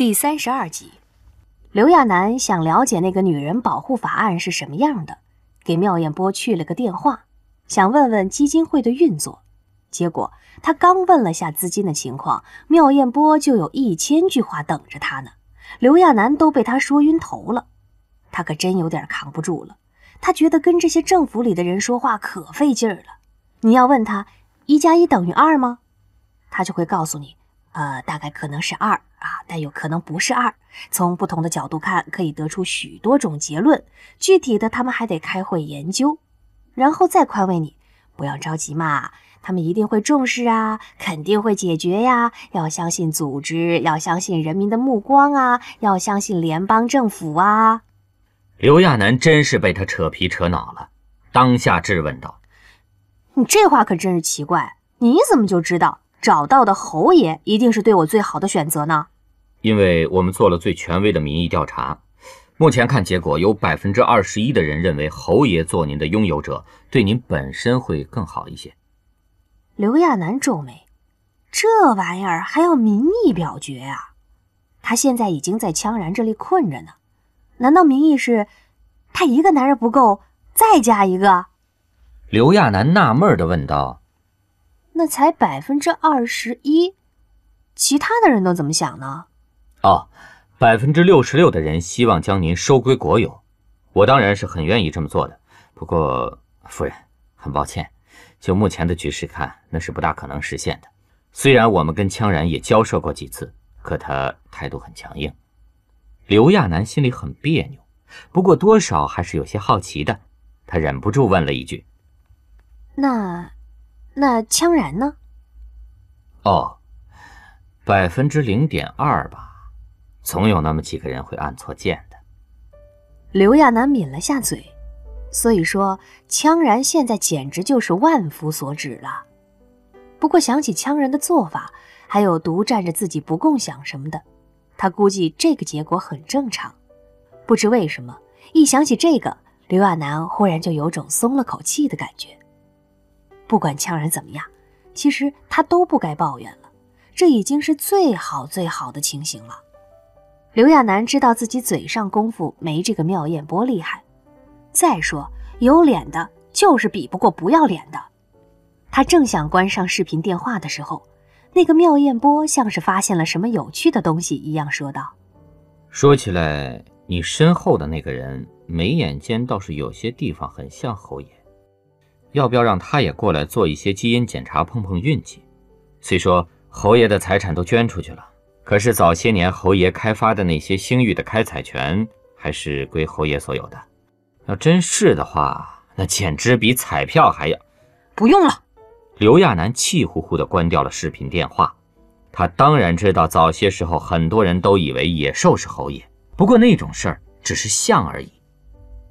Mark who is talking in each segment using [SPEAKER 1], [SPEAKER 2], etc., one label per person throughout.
[SPEAKER 1] 第三十二集，刘亚楠想了解那个女人保护法案是什么样的，给妙艳波去了个电话，想问问基金会的运作。结果他刚问了下资金的情况，妙艳波就有一千句话等着他呢。刘亚楠都被他说晕头了，他可真有点扛不住了。他觉得跟这些政府里的人说话可费劲儿了。你要问他一加一等于二吗？他就会告诉你。呃，大概可能是二啊，但有可能不是二。从不同的角度看，可以得出许多种结论。具体的，他们还得开会研究，然后再宽慰你，不要着急嘛，他们一定会重视啊，肯定会解决呀。要相信组织，要相信人民的目光啊，要相信联邦政府啊。
[SPEAKER 2] 刘亚楠真是被他扯皮扯恼了，当下质问道：“
[SPEAKER 1] 你这话可真是奇怪，你怎么就知道？”找到的侯爷一定是对我最好的选择呢，
[SPEAKER 2] 因为我们做了最权威的民意调查，目前看结果有百分之二十一的人认为侯爷做您的拥有者对您本身会更好一些。
[SPEAKER 1] 刘亚楠皱眉，这玩意儿还要民意表决啊？他现在已经在羌然这里困着呢，难道民意是他一个男人不够，再加一个？
[SPEAKER 2] 刘亚楠纳闷的问道。
[SPEAKER 1] 那才百分之二十一，其他的人都怎么想呢？
[SPEAKER 2] 哦，百分之六十六的人希望将您收归国有，我当然是很愿意这么做的。不过，夫人，很抱歉，就目前的局势看，那是不大可能实现的。虽然我们跟羌然也交涉过几次，可他态度很强硬。刘亚楠心里很别扭，不过多少还是有些好奇的，他忍不住问了一句：“
[SPEAKER 1] 那？”那羌然呢？
[SPEAKER 2] 哦，百分之零点二吧，总有那么几个人会按错键的。
[SPEAKER 1] 刘亚楠抿了下嘴，所以说羌然现在简直就是万夫所指了。不过想起羌人的做法，还有独占着自己不共享什么的，他估计这个结果很正常。不知为什么，一想起这个，刘亚楠忽然就有种松了口气的感觉。不管羌人怎么样，其实他都不该抱怨了。这已经是最好最好的情形了。刘亚楠知道自己嘴上功夫没这个妙艳波厉害，再说有脸的就是比不过不要脸的。他正想关上视频电话的时候，那个妙艳波像是发现了什么有趣的东西一样说道：“
[SPEAKER 2] 说起来，你身后的那个人眉眼间倒是有些地方很像侯爷。”要不要让他也过来做一些基因检查，碰碰运气？虽说侯爷的财产都捐出去了，可是早些年侯爷开发的那些星域的开采权还是归侯爷所有的。要真是的话，那简直比彩票还要……
[SPEAKER 1] 不用了。
[SPEAKER 2] 刘亚楠气呼呼地关掉了视频电话。他当然知道，早些时候很多人都以为野兽是侯爷，不过那种事儿只是像而已。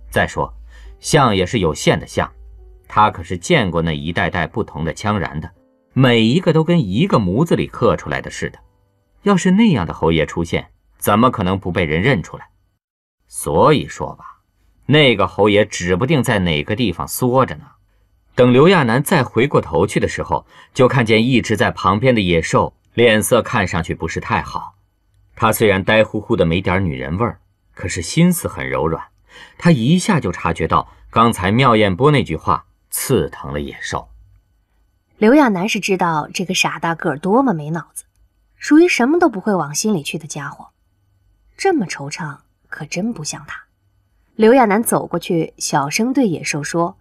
[SPEAKER 2] 再说，像也是有限的像。他可是见过那一代代不同的羌然的，每一个都跟一个模子里刻出来的似的。要是那样的侯爷出现，怎么可能不被人认出来？所以说吧，那个侯爷指不定在哪个地方缩着呢。等刘亚楠再回过头去的时候，就看见一直在旁边的野兽脸色看上去不是太好。他虽然呆乎乎的没点女人味儿，可是心思很柔软。他一下就察觉到刚才妙艳波那句话。刺疼了野兽。
[SPEAKER 1] 刘亚楠是知道这个傻大个多么没脑子，属于什么都不会往心里去的家伙。这么惆怅，可真不像他。刘亚楠走过去，小声对野兽说：“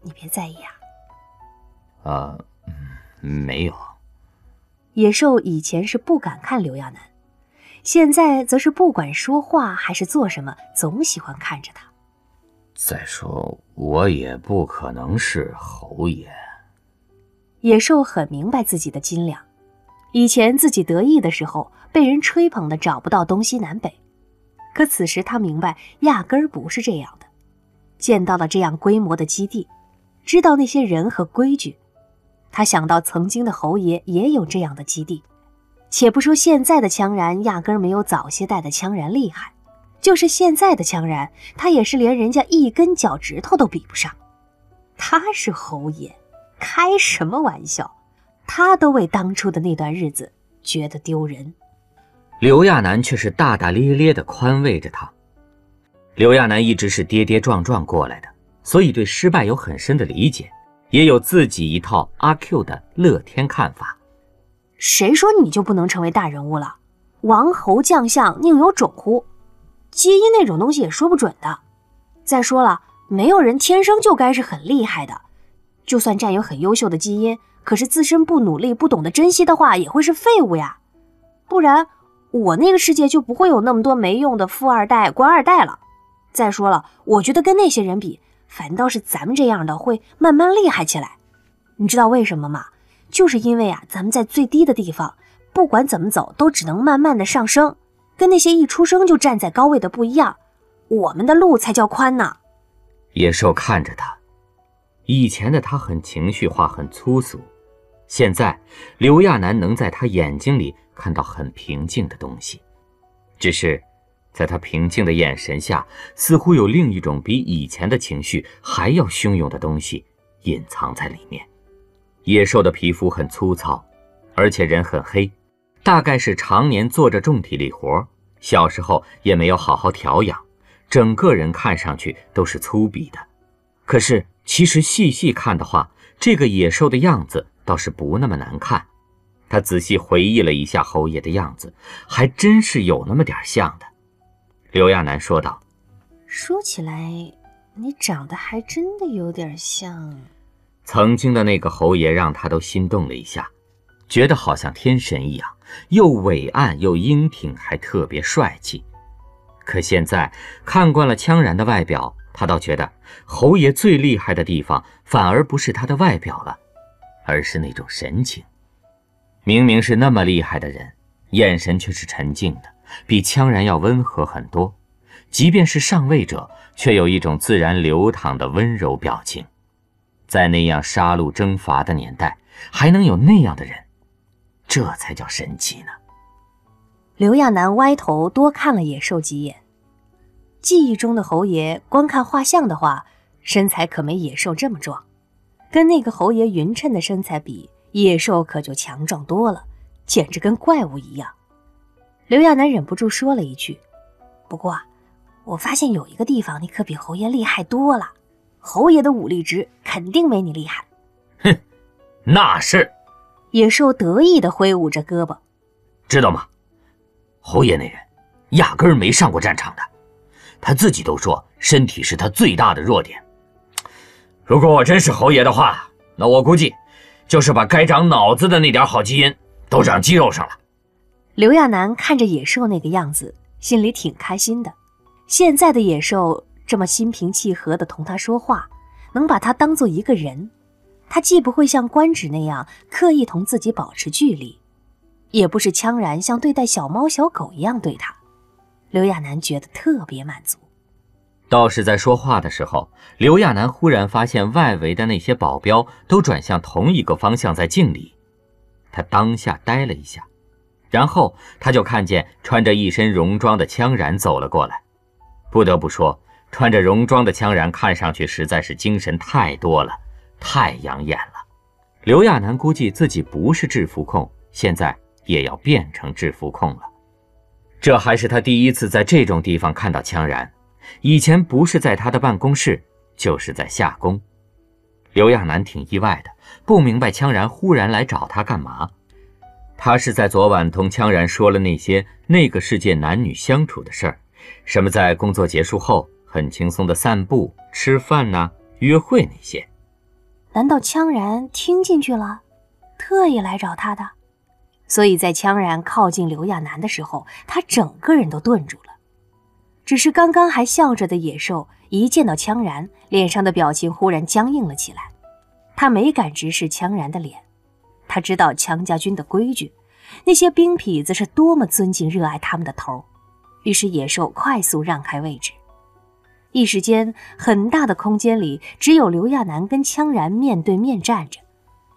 [SPEAKER 1] 你别在意啊。”“
[SPEAKER 2] 啊，没有。”
[SPEAKER 1] 野兽以前是不敢看刘亚楠，现在则是不管说话还是做什么，总喜欢看着他。
[SPEAKER 2] 再说，我也不可能是侯爷。
[SPEAKER 1] 野兽很明白自己的斤两，以前自己得意的时候，被人吹捧的找不到东西南北，可此时他明白，压根儿不是这样的。见到了这样规模的基地，知道那些人和规矩，他想到曾经的侯爷也有这样的基地。且不说现在的羌然压根儿没有早些代的羌然厉害。就是现在的羌然，他也是连人家一根脚趾头都比不上。他是侯爷，开什么玩笑？他都为当初的那段日子觉得丢人。
[SPEAKER 2] 刘亚楠却是大大咧咧地宽慰着他。刘亚楠一直是跌跌撞撞过来的，所以对失败有很深的理解，也有自己一套阿 Q 的乐天看法。
[SPEAKER 1] 谁说你就不能成为大人物了？王侯将相宁有种乎？基因那种东西也说不准的。再说了，没有人天生就该是很厉害的，就算占有很优秀的基因，可是自身不努力、不懂得珍惜的话，也会是废物呀。不然，我那个世界就不会有那么多没用的富二代、官二代了。再说了，我觉得跟那些人比，反倒是咱们这样的会慢慢厉害起来。你知道为什么吗？就是因为啊，咱们在最低的地方，不管怎么走，都只能慢慢的上升，跟那些一出生就站在高位的不一样。我们的路才叫宽呢。
[SPEAKER 2] 野兽看着他，以前的他很情绪化，很粗俗，现在刘亚楠能在他眼睛里看到很平静的东西，只是，在他平静的眼神下，似乎有另一种比以前的情绪还要汹涌的东西隐藏在里面。野兽的皮肤很粗糙，而且人很黑，大概是常年做着重体力活，小时候也没有好好调养，整个人看上去都是粗鄙的。可是其实细细看的话，这个野兽的样子倒是不那么难看。他仔细回忆了一下侯爷的样子，还真是有那么点像的。刘亚楠说道：“
[SPEAKER 1] 说起来，你长得还真的有点像。”
[SPEAKER 2] 曾经的那个侯爷让他都心动了一下，觉得好像天神一样，又伟岸又英挺，还特别帅气。可现在看惯了羌然的外表，他倒觉得侯爷最厉害的地方，反而不是他的外表了，而是那种神情。明明是那么厉害的人，眼神却是沉静的，比羌然要温和很多。即便是上位者，却有一种自然流淌的温柔表情。在那样杀戮征伐的年代，还能有那样的人，这才叫神奇呢。
[SPEAKER 1] 刘亚楠歪头多看了野兽几眼。记忆中的侯爷，光看画像的话，身材可没野兽这么壮。跟那个侯爷匀称的身材比，野兽可就强壮多了，简直跟怪物一样。刘亚楠忍不住说了一句：“不过，我发现有一个地方，你可比侯爷厉害多了。”侯爷的武力值肯定没你厉害。
[SPEAKER 2] 哼，那是。
[SPEAKER 1] 野兽得意地挥舞着胳膊，
[SPEAKER 2] 知道吗？侯爷那人压根儿没上过战场的，他自己都说身体是他最大的弱点。如果我真是侯爷的话，那我估计就是把该长脑子的那点好基因都长肌肉上了。
[SPEAKER 1] 刘亚楠看着野兽那个样子，心里挺开心的。现在的野兽。这么心平气和地同他说话，能把他当做一个人，他既不会像官职那样刻意同自己保持距离，也不是羌然像对待小猫小狗一样对他。刘亚楠觉得特别满足。
[SPEAKER 2] 倒是在说话的时候，刘亚楠忽然发现外围的那些保镖都转向同一个方向在敬礼，他当下呆了一下，然后他就看见穿着一身戎装的羌然走了过来，不得不说。穿着戎装的羌然看上去实在是精神太多了，太养眼了。刘亚楠估计自己不是制服控，现在也要变成制服控了。这还是他第一次在这种地方看到羌然，以前不是在他的办公室，就是在夏宫。刘亚楠挺意外的，不明白羌然忽然来找他干嘛。他是在昨晚同羌然说了那些那个世界男女相处的事儿，什么在工作结束后。很轻松的散步、吃饭呐，约会那些。
[SPEAKER 1] 难道羌然听进去了，特意来找他的？所以在羌然靠近刘亚楠的时候，他整个人都顿住了。只是刚刚还笑着的野兽，一见到羌然，脸上的表情忽然僵硬了起来。他没敢直视羌然的脸，他知道羌家军的规矩，那些兵痞子是多么尊敬、热爱他们的头。于是野兽快速让开位置。一时间，很大的空间里只有刘亚楠跟羌然面对面站着。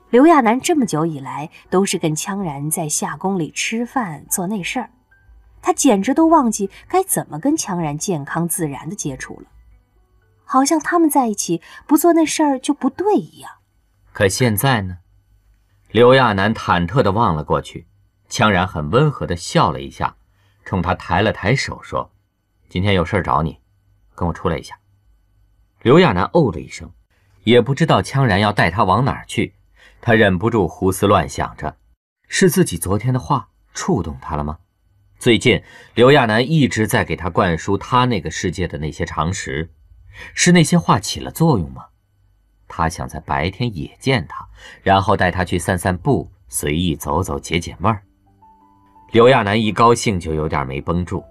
[SPEAKER 1] 刘亚楠这么久以来都是跟羌然在夏宫里吃饭做那事儿，他简直都忘记该怎么跟羌然健康自然的接触了，好像他们在一起不做那事儿就不对一样。
[SPEAKER 2] 可现在呢？刘亚楠忐忑地望了过去，羌然很温和地笑了一下，冲他抬了抬手，说：“今天有事找你，跟我出来一下。”刘亚楠哦了一声，也不知道羌然要带他往哪儿去，他忍不住胡思乱想着：是自己昨天的话触动他了吗？最近，刘亚楠一直在给他灌输他那个世界的那些常识，是那些话起了作用吗？他想在白天也见他，然后带他去散散步，随意走走，解解闷儿。刘亚楠一高兴就有点没绷住。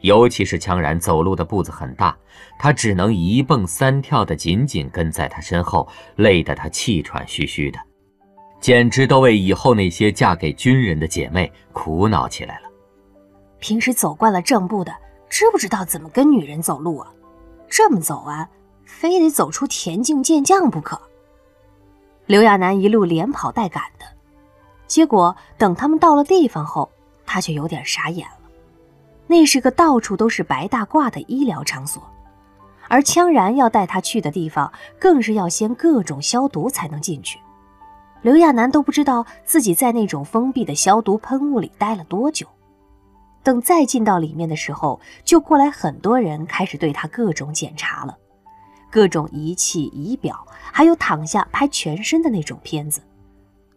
[SPEAKER 2] 尤其是羌然走路的步子很大，他只能一蹦三跳的紧紧跟在他身后，累得他气喘吁吁的，简直都为以后那些嫁给军人的姐妹苦恼起来了。
[SPEAKER 1] 平时走惯了正步的，知不知道怎么跟女人走路啊？这么走啊，非得走出田径健将不可。刘亚楠一路连跑带赶的，结果等他们到了地方后，他却有点傻眼了。那是个到处都是白大褂的医疗场所，而羌然要带他去的地方，更是要先各种消毒才能进去。刘亚楠都不知道自己在那种封闭的消毒喷雾里待了多久。等再进到里面的时候，就过来很多人开始对他各种检查了，各种仪器、仪表，还有躺下拍全身的那种片子。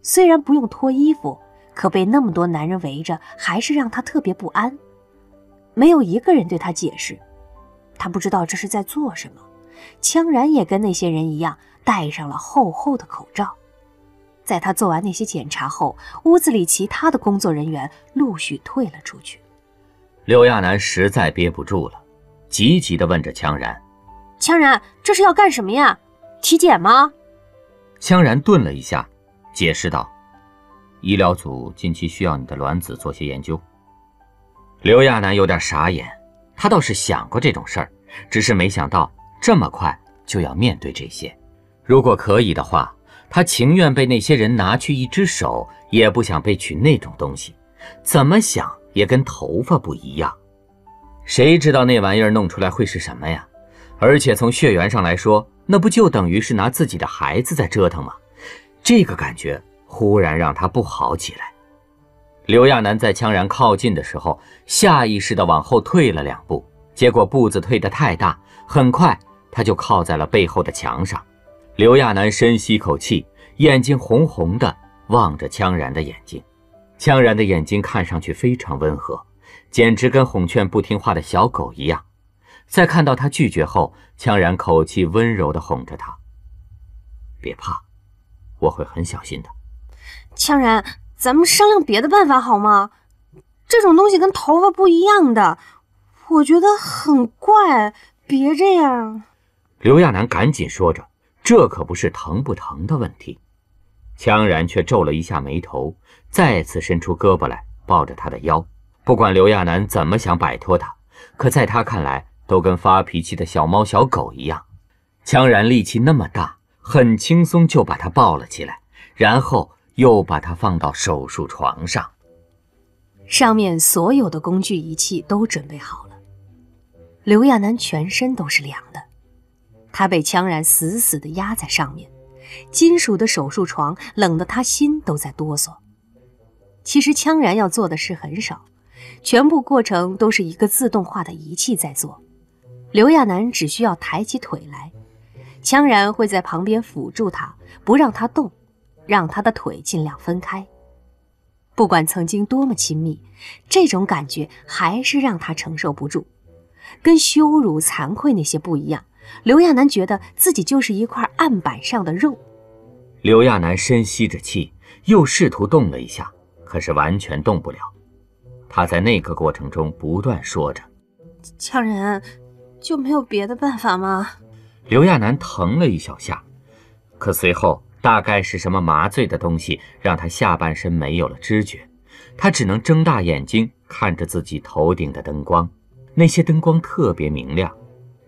[SPEAKER 1] 虽然不用脱衣服，可被那么多男人围着，还是让他特别不安。没有一个人对他解释，他不知道这是在做什么。羌然也跟那些人一样，戴上了厚厚的口罩。在他做完那些检查后，屋子里其他的工作人员陆续退了出去。
[SPEAKER 2] 刘亚楠实在憋不住了，急急地问着羌然：“
[SPEAKER 1] 羌然，这是要干什么呀？体检吗？”
[SPEAKER 2] 羌然顿了一下，解释道：“医疗组近期需要你的卵子做些研究。”刘亚楠有点傻眼，他倒是想过这种事儿，只是没想到这么快就要面对这些。如果可以的话，他情愿被那些人拿去一只手，也不想被取那种东西。怎么想也跟头发不一样。谁知道那玩意儿弄出来会是什么呀？而且从血缘上来说，那不就等于是拿自己的孩子在折腾吗？这个感觉忽然让他不好起来。刘亚楠在羌然靠近的时候，下意识地往后退了两步，结果步子退得太大，很快他就靠在了背后的墙上。刘亚楠深吸口气，眼睛红红的望着羌然的眼睛。羌然的眼睛看上去非常温和，简直跟哄劝不听话的小狗一样。在看到他拒绝后，羌然口气温柔地哄着他：“别怕，我会很小心的。”
[SPEAKER 1] 羌然。咱们商量别的办法好吗？这种东西跟头发不一样的，我觉得很怪。别这样。
[SPEAKER 2] 刘亚楠赶紧说着：“这可不是疼不疼的问题。”羌然却皱了一下眉头，再次伸出胳膊来抱着他的腰。不管刘亚楠怎么想摆脱他，可在他看来都跟发脾气的小猫小狗一样。羌然力气那么大，很轻松就把他抱了起来，然后。又把他放到手术床上，
[SPEAKER 1] 上面所有的工具仪器都准备好了。刘亚楠全身都是凉的，他被羌然死死地压在上面，金属的手术床冷得他心都在哆嗦。其实羌然要做的事很少，全部过程都是一个自动化的仪器在做。刘亚楠只需要抬起腿来，羌然会在旁边辅助他，不让他动。让他的腿尽量分开。不管曾经多么亲密，这种感觉还是让他承受不住。跟羞辱、惭愧那些不一样，刘亚楠觉得自己就是一块案板上的肉。
[SPEAKER 2] 刘亚楠深吸着气，又试图动了一下，可是完全动不了。他在那个过程中不断说着：“
[SPEAKER 1] 强人，就没有别的办法吗？”
[SPEAKER 2] 刘亚楠疼了一小下，可随后。大概是什么麻醉的东西，让他下半身没有了知觉，他只能睁大眼睛看着自己头顶的灯光，那些灯光特别明亮，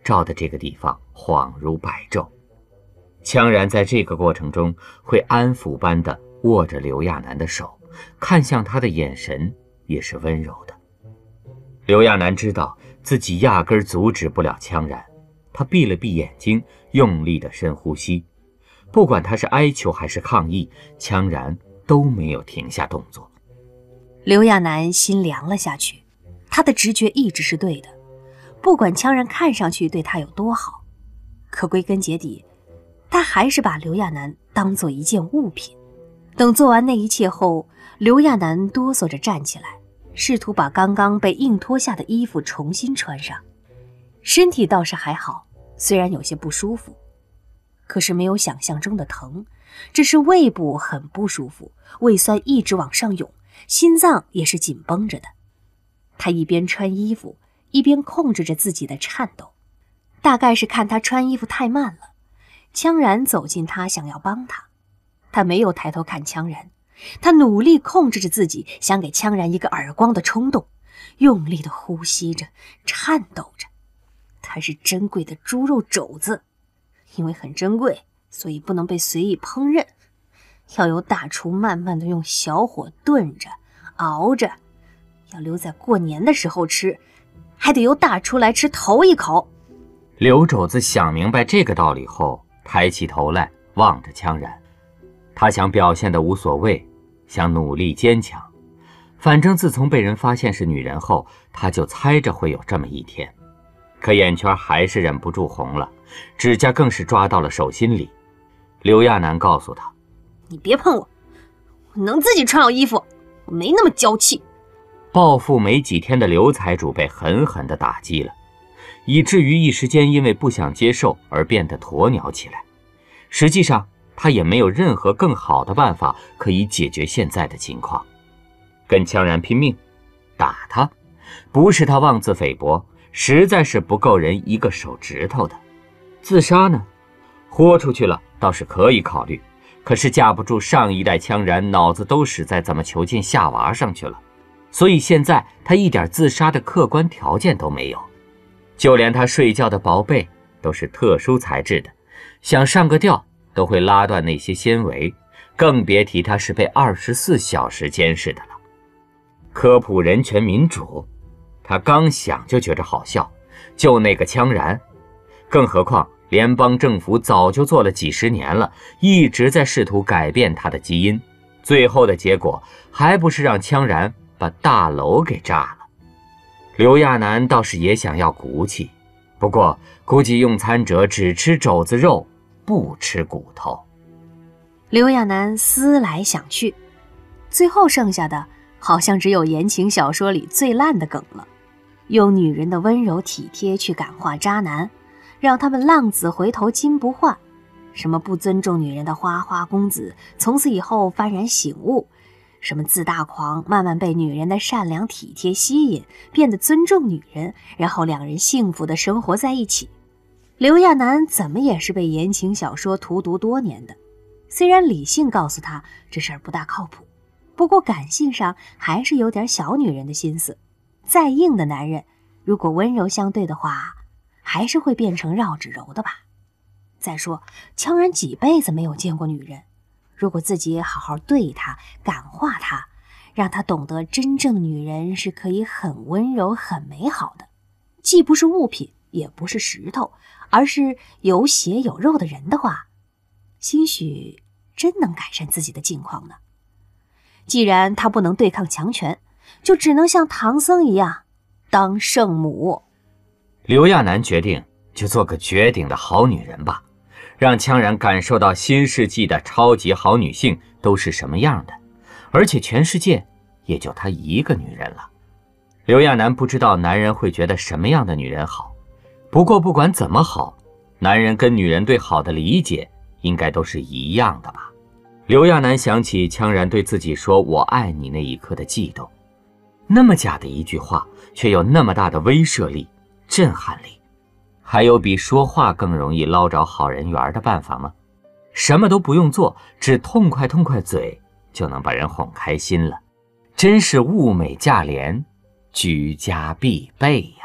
[SPEAKER 2] 照的这个地方恍如白昼。羌然在这个过程中会安抚般的握着刘亚楠的手，看向他的眼神也是温柔的。刘亚楠知道自己压根阻止不了羌然，他闭了闭眼睛，用力的深呼吸。不管他是哀求还是抗议，羌然都没有停下动作。
[SPEAKER 1] 刘亚楠心凉了下去，他的直觉一直是对的，不管羌然看上去对他有多好，可归根结底，他还是把刘亚楠当做一件物品。等做完那一切后，刘亚楠哆嗦着站起来，试图把刚刚被硬脱下的衣服重新穿上，身体倒是还好，虽然有些不舒服，可是没有想象中的疼，只是胃部很不舒服，胃酸一直往上涌，心脏也是紧绷着的。他一边穿衣服，一边控制着自己的颤抖。大概是看他穿衣服太慢了，羌然走近他，想要帮他。他没有抬头看羌然，他努力控制着自己想给羌然一个耳光的冲动，用力的呼吸着，颤抖着。它是珍贵的猪肉肘子，因为很珍贵，所以不能被随意烹饪，要由大厨慢慢的用小火炖着、熬着。要留在过年的时候吃，还得由大厨来吃头一口。
[SPEAKER 2] 刘肘子想明白这个道理后，抬起头来望着羌然，他想表现的无所谓，想努力坚强。反正自从被人发现是女人后，他就猜着会有这么一天。可眼圈还是忍不住红了，指甲更是抓到了手心里。刘亚楠告诉他：“
[SPEAKER 1] 你别碰我，我能自己穿好衣服，我没那么娇气。”
[SPEAKER 2] 暴富没几天的刘财主被狠狠地打击了，以至于一时间因为不想接受而变得鸵鸟起来。实际上，他也没有任何更好的办法可以解决现在的情况。跟羌然拼命，打他，不是他妄自菲薄，实在是不够人一个手指头的。自杀呢，豁出去了倒是可以考虑，可是架不住上一代羌然脑子都使在怎么囚禁夏娃上去了。所以现在他一点自杀的客观条件都没有，就连他睡觉的薄被都是特殊材质的，想上个吊都会拉断那些纤维，更别提他是被二十四小时监视的了。科普人权民主，他刚想就觉着好笑，就那个羌然，更何况联邦政府早就做了几十年了，一直在试图改变他的基因，最后的结果还不是让羌然。把大楼给炸了，刘亚楠倒是也想要骨气，不过估计用餐者只吃肘子肉，不吃骨头。
[SPEAKER 1] 刘亚楠思来想去，最后剩下的好像只有言情小说里最烂的梗了：用女人的温柔体贴去感化渣男，让他们浪子回头金不换；什么不尊重女人的花花公子，从此以后幡然醒悟。什么自大狂，慢慢被女人的善良体贴吸引，变得尊重女人，然后两人幸福的生活在一起。刘亚楠怎么也是被言情小说荼毒多年的，虽然理性告诉他这事儿不大靠谱，不过感性上还是有点小女人的心思。再硬的男人，如果温柔相对的话，还是会变成绕指柔的吧。再说，羌然几辈子没有见过女人。如果自己好好对她、感化她，让她懂得真正的女人是可以很温柔、很美好的，既不是物品，也不是石头，而是有血有肉的人的话，兴许真能改善自己的境况呢。既然她不能对抗强权，就只能像唐僧一样当圣母。
[SPEAKER 2] 刘亚楠决定，就做个绝顶的好女人吧。让羌然感受到新世纪的超级好女性都是什么样的，而且全世界也就她一个女人了。刘亚楠不知道男人会觉得什么样的女人好，不过不管怎么好，男人跟女人对好的理解应该都是一样的吧。刘亚楠想起羌然对自己说“我爱你”那一刻的悸动，那么假的一句话，却有那么大的威慑力、震撼力。还有比说话更容易捞着好人缘的办法吗？什么都不用做，只痛快痛快嘴就能把人哄开心了，真是物美价廉，居家必备呀。